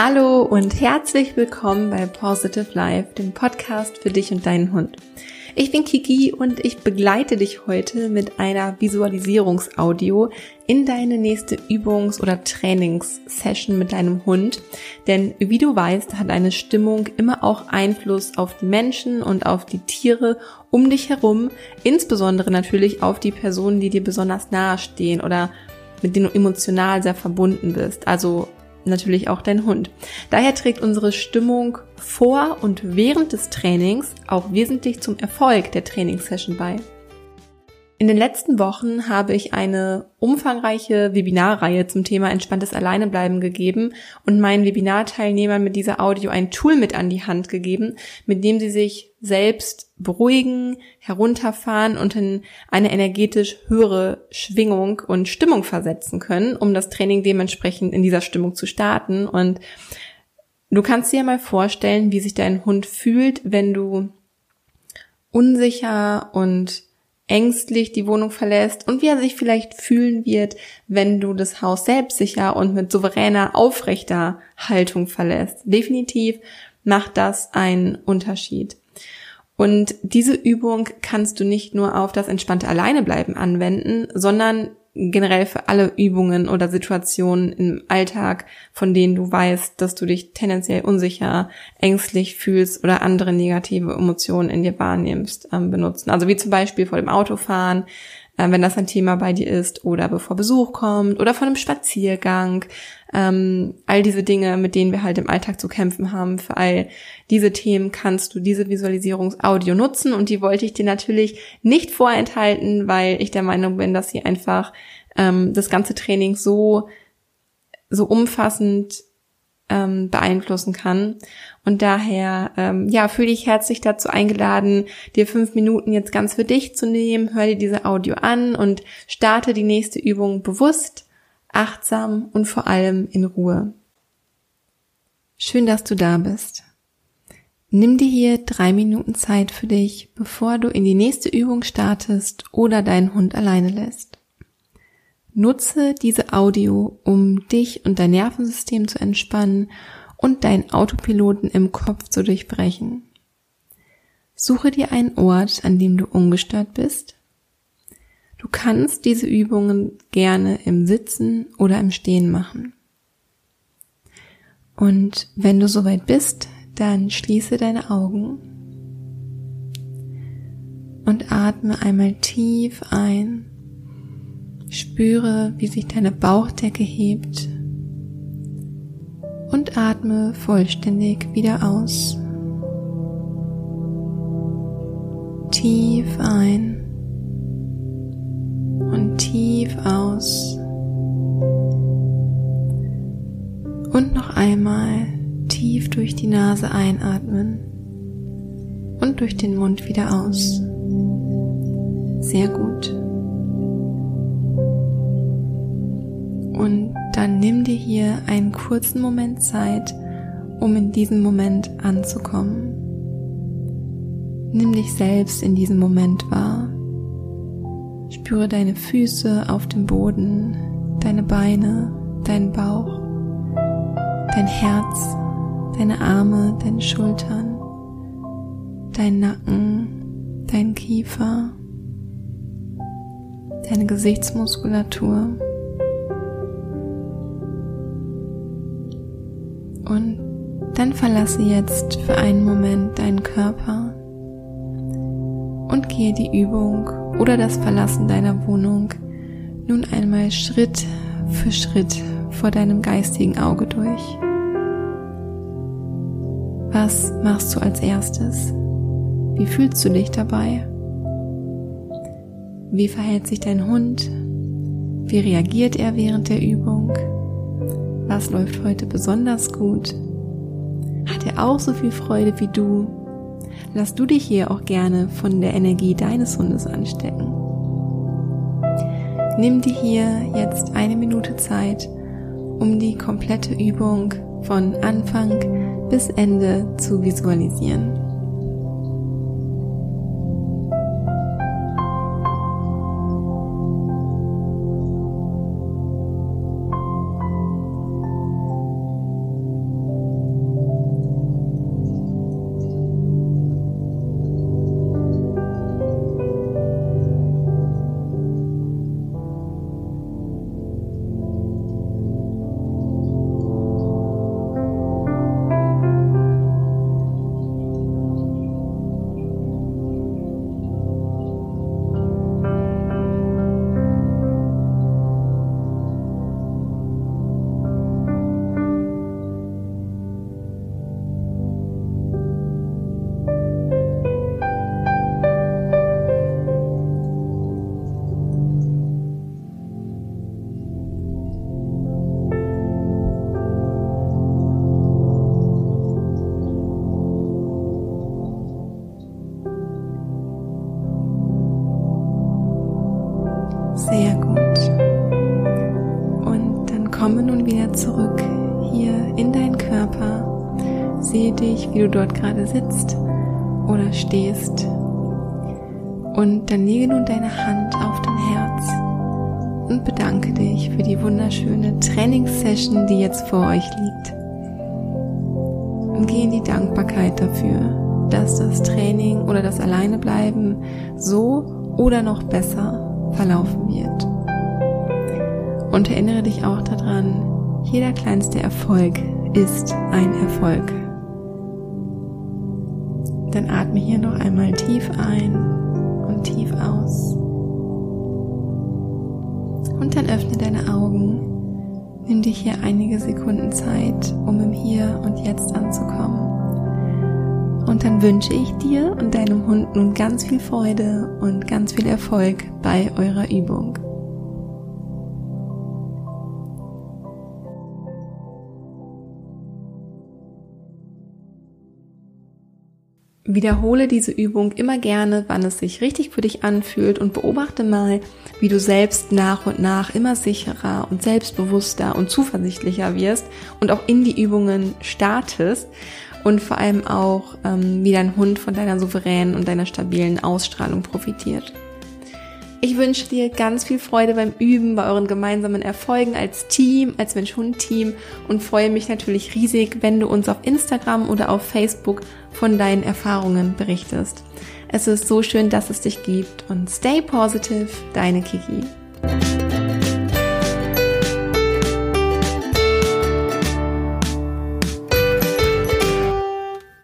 Hallo und herzlich willkommen bei Positive Life, dem Podcast für dich und deinen Hund. Ich bin Kiki und ich begleite dich heute mit einer Visualisierungsaudio in deine nächste Übungs- oder Trainingssession mit deinem Hund. Denn wie du weißt, hat eine Stimmung immer auch Einfluss auf die Menschen und auf die Tiere um dich herum, insbesondere natürlich auf die Personen, die dir besonders nahe stehen oder mit denen du emotional sehr verbunden bist. Also natürlich auch dein Hund. Daher trägt unsere Stimmung vor und während des Trainings auch wesentlich zum Erfolg der Trainingssession bei. In den letzten Wochen habe ich eine umfangreiche Webinarreihe zum Thema entspanntes Alleinebleiben gegeben und meinen Webinarteilnehmern mit dieser Audio ein Tool mit an die Hand gegeben, mit dem sie sich selbst beruhigen, herunterfahren und in eine energetisch höhere Schwingung und Stimmung versetzen können, um das Training dementsprechend in dieser Stimmung zu starten. Und du kannst dir mal vorstellen, wie sich dein Hund fühlt, wenn du unsicher und ängstlich die Wohnung verlässt und wie er sich vielleicht fühlen wird, wenn du das Haus selbstsicher und mit souveräner, aufrechter Haltung verlässt. Definitiv macht das einen Unterschied. Und diese Übung kannst du nicht nur auf das entspannte Alleinebleiben anwenden, sondern generell für alle Übungen oder Situationen im Alltag, von denen du weißt, dass du dich tendenziell unsicher, ängstlich fühlst oder andere negative Emotionen in dir wahrnimmst, ähm, benutzen. Also wie zum Beispiel vor dem Autofahren, äh, wenn das ein Thema bei dir ist, oder bevor Besuch kommt, oder vor einem Spaziergang. Ähm, all diese Dinge, mit denen wir halt im Alltag zu kämpfen haben, für all diese Themen kannst du diese Visualisierungsaudio nutzen und die wollte ich dir natürlich nicht vorenthalten, weil ich der Meinung bin, dass sie einfach ähm, das ganze Training so so umfassend ähm, beeinflussen kann. Und daher, ähm, ja, fühle ich herzlich dazu eingeladen, dir fünf Minuten jetzt ganz für dich zu nehmen. Hör dir diese Audio an und starte die nächste Übung bewusst, achtsam und vor allem in Ruhe. Schön, dass du da bist. Nimm dir hier drei Minuten Zeit für dich, bevor du in die nächste Übung startest oder deinen Hund alleine lässt. Nutze diese Audio, um dich und dein Nervensystem zu entspannen und deinen Autopiloten im Kopf zu durchbrechen. Suche dir einen Ort, an dem du ungestört bist. Du kannst diese Übungen gerne im Sitzen oder im Stehen machen. Und wenn du soweit bist, dann schließe deine Augen und atme einmal tief ein. Spüre, wie sich deine Bauchdecke hebt und atme vollständig wieder aus. Tief ein und tief aus. Und noch einmal tief durch die Nase einatmen und durch den Mund wieder aus. Sehr gut. Und dann nimm dir hier einen kurzen Moment Zeit, um in diesem Moment anzukommen. Nimm dich selbst in diesem Moment wahr. Spüre deine Füße auf dem Boden, deine Beine, deinen Bauch, dein Herz, deine Arme, deine Schultern, dein Nacken, dein Kiefer, deine Gesichtsmuskulatur. Verlasse jetzt für einen Moment deinen Körper und gehe die Übung oder das Verlassen deiner Wohnung nun einmal Schritt für Schritt vor deinem geistigen Auge durch. Was machst du als erstes? Wie fühlst du dich dabei? Wie verhält sich dein Hund? Wie reagiert er während der Übung? Was läuft heute besonders gut? Hat er auch so viel Freude wie du? Lass du dich hier auch gerne von der Energie deines Hundes anstecken. Nimm dir hier jetzt eine Minute Zeit, um die komplette Übung von Anfang bis Ende zu visualisieren. Zurück hier in deinen Körper. Sehe dich, wie du dort gerade sitzt oder stehst. Und dann lege nun deine Hand auf dein Herz und bedanke dich für die wunderschöne Trainingssession, die jetzt vor euch liegt. Und gehe in die Dankbarkeit dafür, dass das Training oder das Alleinebleiben so oder noch besser verlaufen wird. Und erinnere dich auch daran, jeder kleinste Erfolg ist ein Erfolg. Dann atme hier noch einmal tief ein und tief aus. Und dann öffne deine Augen. Nimm dich hier einige Sekunden Zeit, um im Hier und Jetzt anzukommen. Und dann wünsche ich dir und deinem Hund nun ganz viel Freude und ganz viel Erfolg bei eurer Übung. Wiederhole diese Übung immer gerne, wann es sich richtig für dich anfühlt und beobachte mal, wie du selbst nach und nach immer sicherer und selbstbewusster und zuversichtlicher wirst und auch in die Übungen startest und vor allem auch, ähm, wie dein Hund von deiner souveränen und deiner stabilen Ausstrahlung profitiert. Ich wünsche dir ganz viel Freude beim Üben, bei euren gemeinsamen Erfolgen als Team, als Mensch-Hund-Team und freue mich natürlich riesig, wenn du uns auf Instagram oder auf Facebook von deinen Erfahrungen berichtest. Es ist so schön, dass es dich gibt und stay positive, deine Kiki.